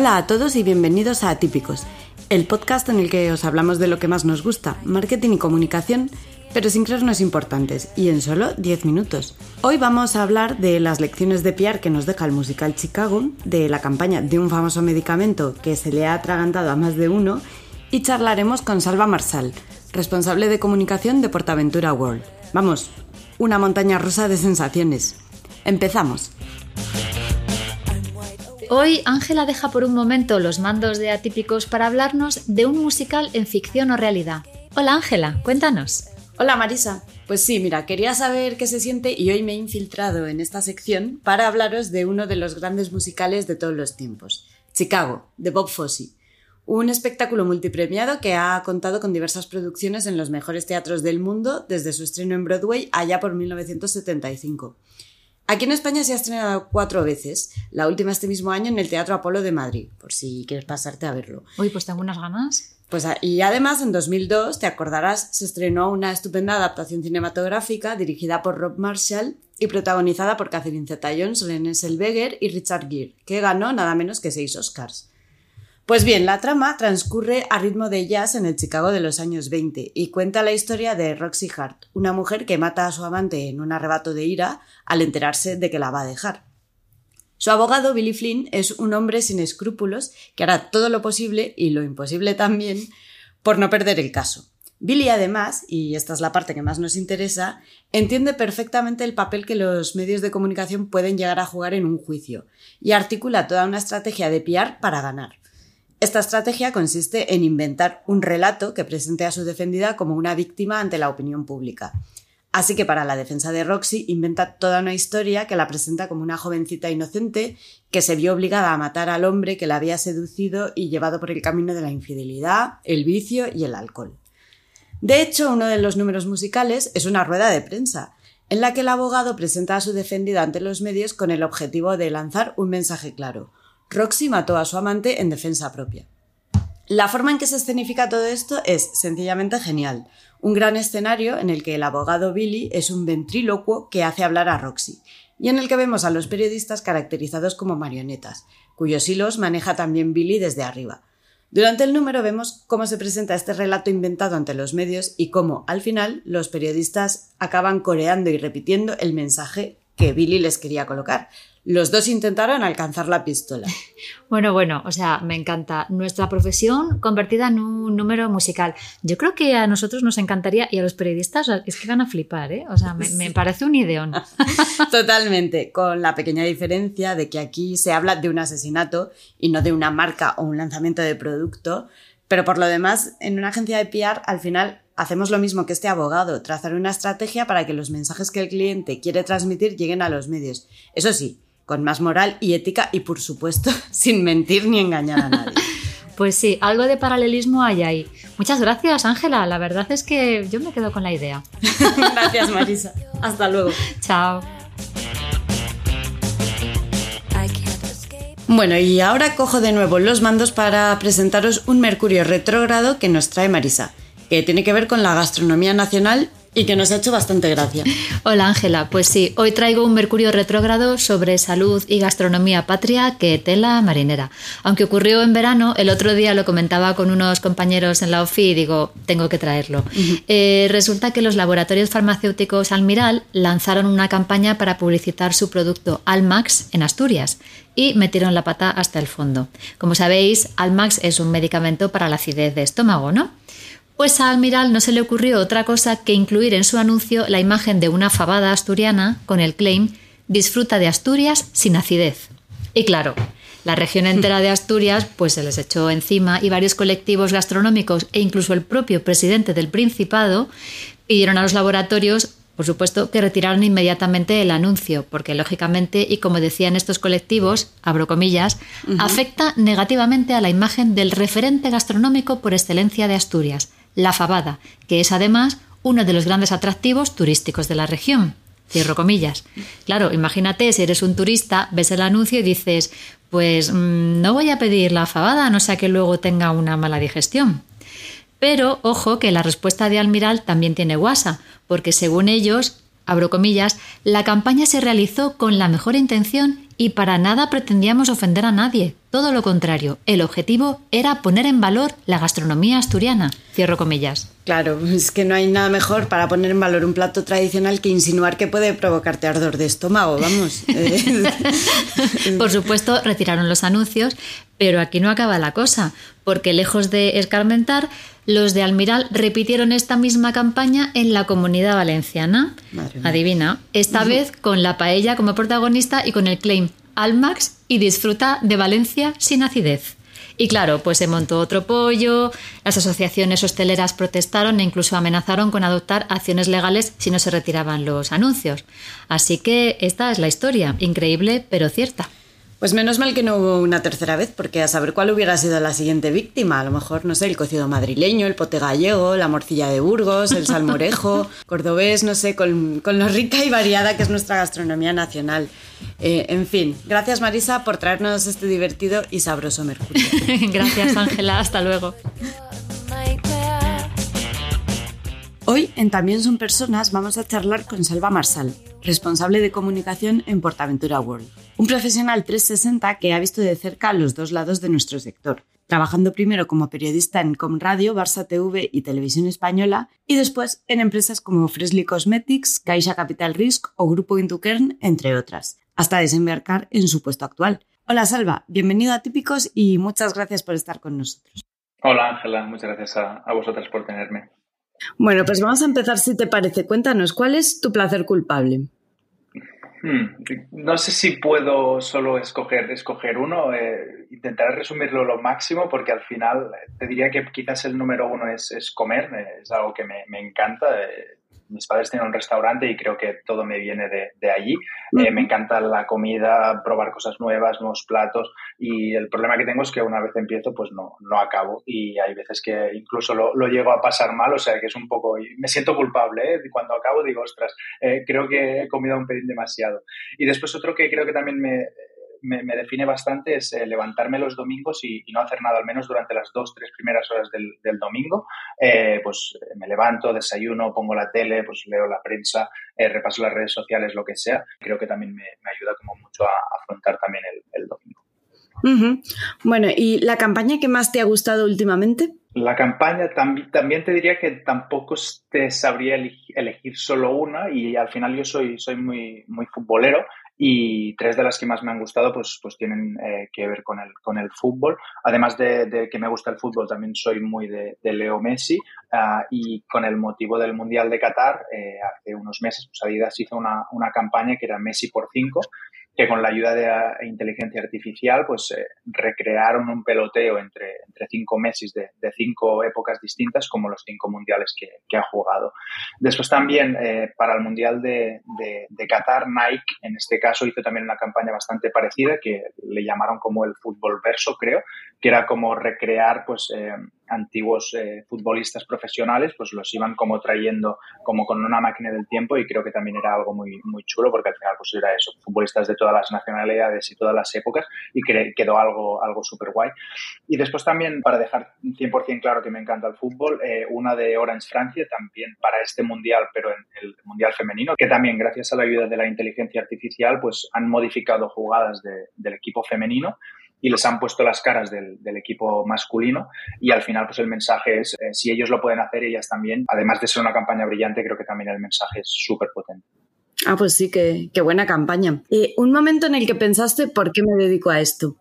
Hola a todos y bienvenidos a Atípicos, el podcast en el que os hablamos de lo que más nos gusta, marketing y comunicación, pero sin creernos importantes y en solo 10 minutos. Hoy vamos a hablar de las lecciones de PR que nos deja el musical Chicago, de la campaña de un famoso medicamento que se le ha atragantado a más de uno y charlaremos con Salva Marsal, responsable de comunicación de Portaventura World. Vamos, una montaña rusa de sensaciones. Empezamos. Hoy Ángela deja por un momento los mandos de Atípicos para hablarnos de un musical en ficción o realidad. Hola Ángela, cuéntanos. Hola Marisa. Pues sí, mira, quería saber qué se siente y hoy me he infiltrado en esta sección para hablaros de uno de los grandes musicales de todos los tiempos, Chicago, de Bob Fosse. Un espectáculo multipremiado que ha contado con diversas producciones en los mejores teatros del mundo desde su estreno en Broadway allá por 1975. Aquí en España se ha estrenado cuatro veces, la última este mismo año en el Teatro Apolo de Madrid, por si quieres pasarte a verlo. Uy, pues tengo unas ganas. Pues, y además en 2002, te acordarás, se estrenó una estupenda adaptación cinematográfica dirigida por Rob Marshall y protagonizada por Catherine Zeta-Jones, René Zellweger y Richard Gere, que ganó nada menos que seis Oscars. Pues bien, la trama transcurre a ritmo de jazz en el Chicago de los años 20 y cuenta la historia de Roxy Hart, una mujer que mata a su amante en un arrebato de ira al enterarse de que la va a dejar. Su abogado, Billy Flynn, es un hombre sin escrúpulos que hará todo lo posible y lo imposible también por no perder el caso. Billy además, y esta es la parte que más nos interesa, entiende perfectamente el papel que los medios de comunicación pueden llegar a jugar en un juicio y articula toda una estrategia de PR para ganar. Esta estrategia consiste en inventar un relato que presente a su defendida como una víctima ante la opinión pública. Así que para la defensa de Roxy inventa toda una historia que la presenta como una jovencita inocente que se vio obligada a matar al hombre que la había seducido y llevado por el camino de la infidelidad, el vicio y el alcohol. De hecho, uno de los números musicales es una rueda de prensa, en la que el abogado presenta a su defendida ante los medios con el objetivo de lanzar un mensaje claro. Roxy mató a su amante en defensa propia. La forma en que se escenifica todo esto es sencillamente genial. Un gran escenario en el que el abogado Billy es un ventrílocuo que hace hablar a Roxy, y en el que vemos a los periodistas caracterizados como marionetas, cuyos hilos maneja también Billy desde arriba. Durante el número vemos cómo se presenta este relato inventado ante los medios y cómo, al final, los periodistas acaban coreando y repitiendo el mensaje que Billy les quería colocar, los dos intentaron alcanzar la pistola. Bueno, bueno, o sea, me encanta. Nuestra profesión convertida en un número musical. Yo creo que a nosotros nos encantaría y a los periodistas es que van a flipar, ¿eh? O sea, me, parece un ideón. Totalmente, con la pequeña diferencia de que aquí se habla de un asesinato y no de una marca o un lanzamiento de producto. Pero por lo demás, en una agencia de PR, al final hacemos lo mismo que este abogado, trazar una estrategia para que los mensajes que el cliente quiere transmitir lleguen a los medios. Eso sí, con más moral y ética y por supuesto sin mentir ni engañar a nadie. Pues sí, algo de paralelismo hay ahí. Muchas gracias, Ángela. La verdad es que yo me quedo con la idea. gracias, Marisa. Hasta luego. Chao. Bueno, y ahora cojo de nuevo los mandos para presentaros un Mercurio retrógrado que nos trae Marisa, que tiene que ver con la gastronomía nacional y que nos ha hecho bastante gracia. Hola Ángela, pues sí, hoy traigo un Mercurio retrógrado sobre salud y gastronomía patria que tela marinera. Aunque ocurrió en verano, el otro día lo comentaba con unos compañeros en la OFI y digo, tengo que traerlo. Eh, resulta que los laboratorios farmacéuticos Almiral lanzaron una campaña para publicitar su producto Almax en Asturias y metieron la pata hasta el fondo. Como sabéis, Almax es un medicamento para la acidez de estómago, ¿no? Pues a Almiral no se le ocurrió otra cosa que incluir en su anuncio la imagen de una fabada asturiana con el claim Disfruta de Asturias sin acidez. Y claro, la región entera de Asturias pues se les echó encima y varios colectivos gastronómicos e incluso el propio presidente del Principado pidieron a los laboratorios por supuesto que retiraron inmediatamente el anuncio, porque lógicamente, y como decían estos colectivos, abro comillas, afecta negativamente a la imagen del referente gastronómico por excelencia de Asturias, la fabada, que es además uno de los grandes atractivos turísticos de la región. Cierro comillas. Claro, imagínate si eres un turista, ves el anuncio y dices, pues mm, no voy a pedir la fabada, no sea que luego tenga una mala digestión. Pero ojo que la respuesta de Almiral también tiene guasa, porque según ellos, abro comillas, la campaña se realizó con la mejor intención y para nada pretendíamos ofender a nadie. Todo lo contrario, el objetivo era poner en valor la gastronomía asturiana. Cierro comillas. Claro, es que no hay nada mejor para poner en valor un plato tradicional que insinuar que puede provocarte ardor de estómago, vamos. Por supuesto, retiraron los anuncios, pero aquí no acaba la cosa, porque lejos de escarmentar, los de Almiral repitieron esta misma campaña en la comunidad valenciana. Adivina, esta vez con la paella como protagonista y con el claim Almax y disfruta de Valencia sin acidez. Y claro, pues se montó otro pollo, las asociaciones hosteleras protestaron e incluso amenazaron con adoptar acciones legales si no se retiraban los anuncios. Así que esta es la historia, increíble pero cierta. Pues menos mal que no hubo una tercera vez, porque a saber cuál hubiera sido la siguiente víctima. A lo mejor, no sé, el cocido madrileño, el pote gallego, la morcilla de Burgos, el salmorejo, cordobés, no sé, con, lo rica y variada que es nuestra gastronomía nacional. Eh, en fin, gracias Marisa por traernos este divertido y sabroso mercurio. gracias Ángela, hasta luego. Hoy en También son personas vamos a charlar con Salva Marsal, responsable de comunicación en Portaventura World, un profesional 360 que ha visto de cerca los dos lados de nuestro sector, trabajando primero como periodista en Comradio, Barça TV y Televisión Española y después en empresas como Freshly Cosmetics, Caixa Capital Risk o Grupo Intukern, entre otras, hasta desembarcar en su puesto actual. Hola Salva, bienvenido a Típicos y muchas gracias por estar con nosotros. Hola Ángela, muchas gracias a, a vosotras por tenerme. Bueno, pues vamos a empezar si te parece. Cuéntanos, ¿cuál es tu placer culpable? Hmm, no sé si puedo solo escoger, escoger uno. Eh, intentaré resumirlo lo máximo porque al final eh, te diría que quizás el número uno es, comer. Eh, es algo que me, me encanta mis padres tienen un restaurante y creo que todo me viene de, allí. Eh, me encanta la comida, probar cosas nuevas, nuevos platos y el problema que tengo es que una vez empiezo pues no, no acabo y hay veces que incluso lo, lo llego a pasar mal, o sea que es un poco, me siento culpable, ¿eh? cuando acabo digo, ostras, eh, creo que he comido un pelín demasiado. Y después otro que creo que también me, me, define bastante es eh, levantarme los domingos y, no hacer nada, al menos durante las dos, tres primeras horas del, domingo. Eh, pues eh, me levanto, desayuno, pongo la tele, pues leo la prensa, repaso las redes sociales, lo que sea. Creo que también me, ayuda como mucho a, afrontar también el, domingo. Bueno, ¿y la campaña que más te ha gustado últimamente? La campaña también te diría que tampoco te sabría elegir solo una y al final yo soy, soy muy, muy futbolero y tres de las que más me han gustado pues, pues tienen eh, que ver con el, con el fútbol. Además de, que me gusta el fútbol, también soy muy de, Leo Messi ah, y con el motivo del Mundial de Qatar, eh, hace unos meses pues Adidas hizo una, una campaña que era Messi por cinco que con la ayuda de la inteligencia artificial pues eh, recrearon un peloteo entre, entre cinco meses de, cinco épocas distintas como los cinco mundiales que, ha jugado. Después también eh, para el Mundial de, de, Qatar, Nike en este caso hizo también una campaña bastante parecida que le llamaron como el fútbol verso creo, que era como recrear pues eh, antiguos eh, futbolistas profesionales, pues los iban como trayendo como con una máquina del tiempo y creo que también era algo muy, muy chulo porque al final pues era eso, futbolistas de todas las nacionalidades y todas las épocas y quedó algo, algo súper guay. Y después también, para dejar 100% claro que me encanta el fútbol, eh, una de Orange Francia también para este mundial, pero en el mundial femenino, que también gracias a la ayuda de la inteligencia artificial pues han modificado jugadas del equipo femenino y les han puesto las caras del, equipo masculino y al final pues el mensaje es, eh, si ellos lo pueden hacer, ellas también, además de ser una campaña brillante, creo que también el mensaje es súper potente. Ah, pues sí, qué, qué buena campaña. Y un momento en el que pensaste, ¿por qué me dedico a esto?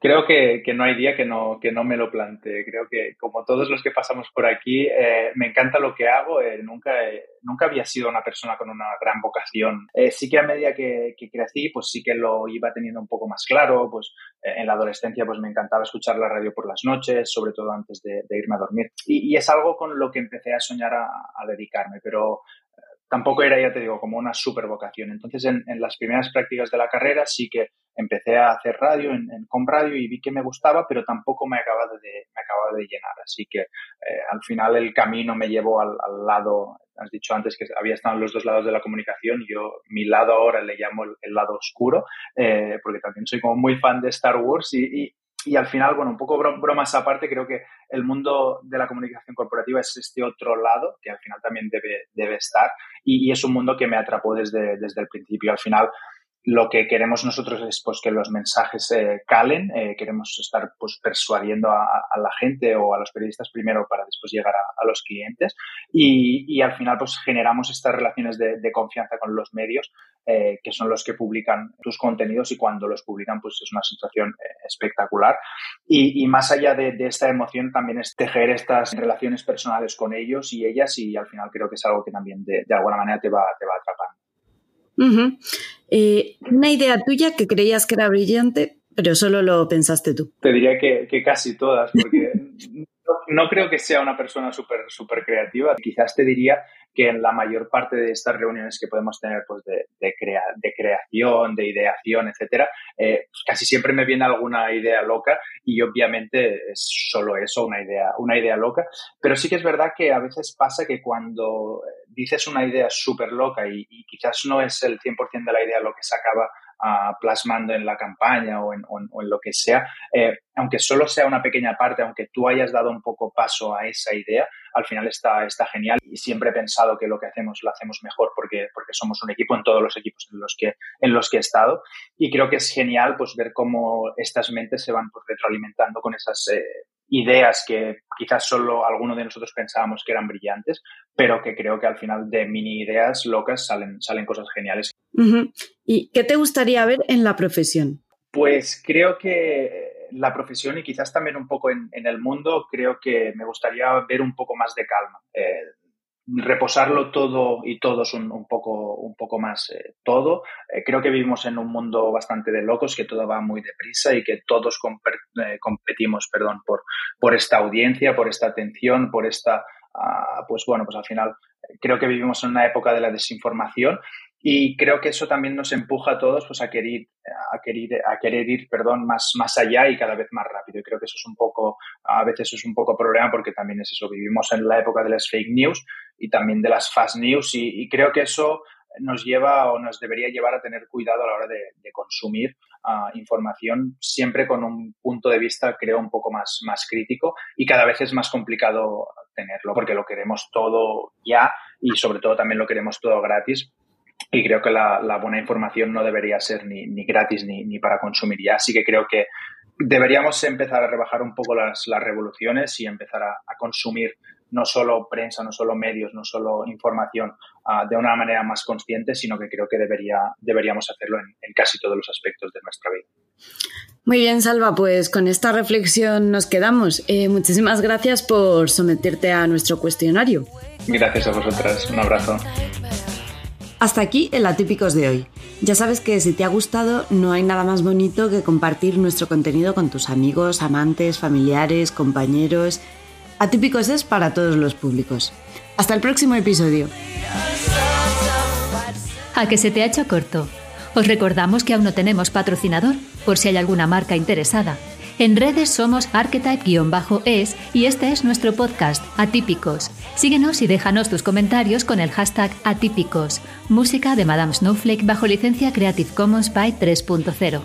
Creo que, no hay día que no, que no me lo plantee. Creo que como todos los que pasamos por aquí, eh, me encanta lo que hago. Eh, nunca, nunca había sido una persona con una gran vocación. Eh, sí que a medida que, crecí, pues sí que lo iba teniendo un poco más claro. Pues en la adolescencia pues me encantaba escuchar la radio por las noches, sobre todo antes de, irme a dormir. Y, es algo con lo que empecé a soñar a, a dedicarme. Pero tampoco era, ya te digo, como una super vocación. Entonces, en, las primeras prácticas de la carrera sí que empecé a hacer radio en, en Radio y vi que me gustaba, pero tampoco me acababa de, me acababa de llenar. Así que eh, al final el camino me llevó al, lado, has dicho antes que había estado en los dos lados de la comunicación, yo mi lado ahora le llamo el, lado oscuro, eh, porque también soy como muy fan de Star Wars y, y al final, bueno, un poco bromas aparte, creo que el mundo de la comunicación corporativa es este otro lado que al final también debe, debe estar y, es un mundo que me atrapó desde, desde el principio. Al final, lo que queremos nosotros es pues, que los mensajes eh, calen, eh, queremos estar pues, persuadiendo a, la gente o a los periodistas primero para después llegar a, los clientes. Y, y, al final pues generamos estas relaciones de, confianza con los medios eh, que son los que publican tus contenidos y cuando los publican pues es una situación espectacular. Y, y, más allá de, esta emoción también es tejer estas relaciones personales con ellos y ellas y al final creo que es algo que también de, de alguna manera te va, te va Eh, una idea tuya que creías que era brillante, pero solo lo pensaste tú. Te diría que, casi todas, porque no, creo que sea una persona súper super creativa. Quizás te diría que en la mayor parte de estas reuniones que podemos tener pues de, de, de creación, de ideación, etcétera, eh, casi siempre me viene alguna idea loca y obviamente es solo eso, una idea, una idea loca. Pero sí que es verdad que a veces pasa que cuando dices una idea súper loca y, quizás no es el 100% de la idea lo que se acaba uh, plasmando en la campaña o en, lo que sea, eh, aunque solo sea una pequeña parte, aunque tú hayas dado un poco paso a esa idea, al final está, está genial y siempre he pensado que lo que hacemos lo hacemos mejor porque, porque somos un equipo en todos los equipos en los que, en los que he estado y creo que es genial pues ver cómo estas mentes se van pues, retroalimentando con esas eh, ideas que quizás solo alguno de nosotros pensábamos que eran brillantes, pero que creo que al final de mini ideas locas salen, salen cosas geniales. ¿Y qué te gustaría ver en la profesión? Pues creo que la profesión y quizás también un poco en, el mundo, creo que me gustaría ver un poco más de calma. Eh, reposarlo todo y todos un, un poco, un poco más eh, todo. Eh, creo que vivimos en un mundo bastante de locos, que todo va muy deprisa y que todos eh, competimos perdón, por, por esta audiencia, por esta atención, por esta, ah, pues bueno, pues al final creo que vivimos en una época de la desinformación y creo que eso también nos empuja a todos pues, a, querer, a, querer, a querer ir perdón, más, más allá y cada vez más rápido. Y creo que eso es un poco, a veces es un poco problema porque también es eso, vivimos en la época de las fake news y también de las fast news y, creo que eso nos lleva o nos debería llevar a tener cuidado a la hora de, consumir ah, información, siempre con un punto de vista, creo, un poco más, más crítico y cada vez es más complicado tenerlo porque lo queremos todo ya y sobre todo también lo queremos todo gratis y creo que la, buena información no debería ser ni, gratis ni, para consumir ya. Así que creo que deberíamos empezar a rebajar un poco las, revoluciones y empezar a, consumir no solo prensa, no solo medios, no solo información ah, de una manera más consciente, sino que creo que debería, deberíamos hacerlo en, casi todos los aspectos de nuestra vida. Muy bien, Salva, pues con esta reflexión nos quedamos. Eh, muchísimas gracias por someterte a nuestro cuestionario. Gracias a vosotras. Un abrazo. Hasta aquí el Atípicos de hoy. Ya sabes que si te ha gustado no hay nada más bonito que compartir nuestro contenido con tus amigos, amantes, familiares, compañeros. Atípicos es para todos los públicos. Hasta el próximo episodio. A que se te ha hecho corto. Os recordamos que aún no tenemos patrocinador, por si hay alguna marca interesada. En redes somos archetype-es y este es nuestro podcast, Atípicos. Síguenos y déjanos tus comentarios con el hashtag Atípicos. Música de Madame Snowflake bajo licencia Creative Commons by 3.0.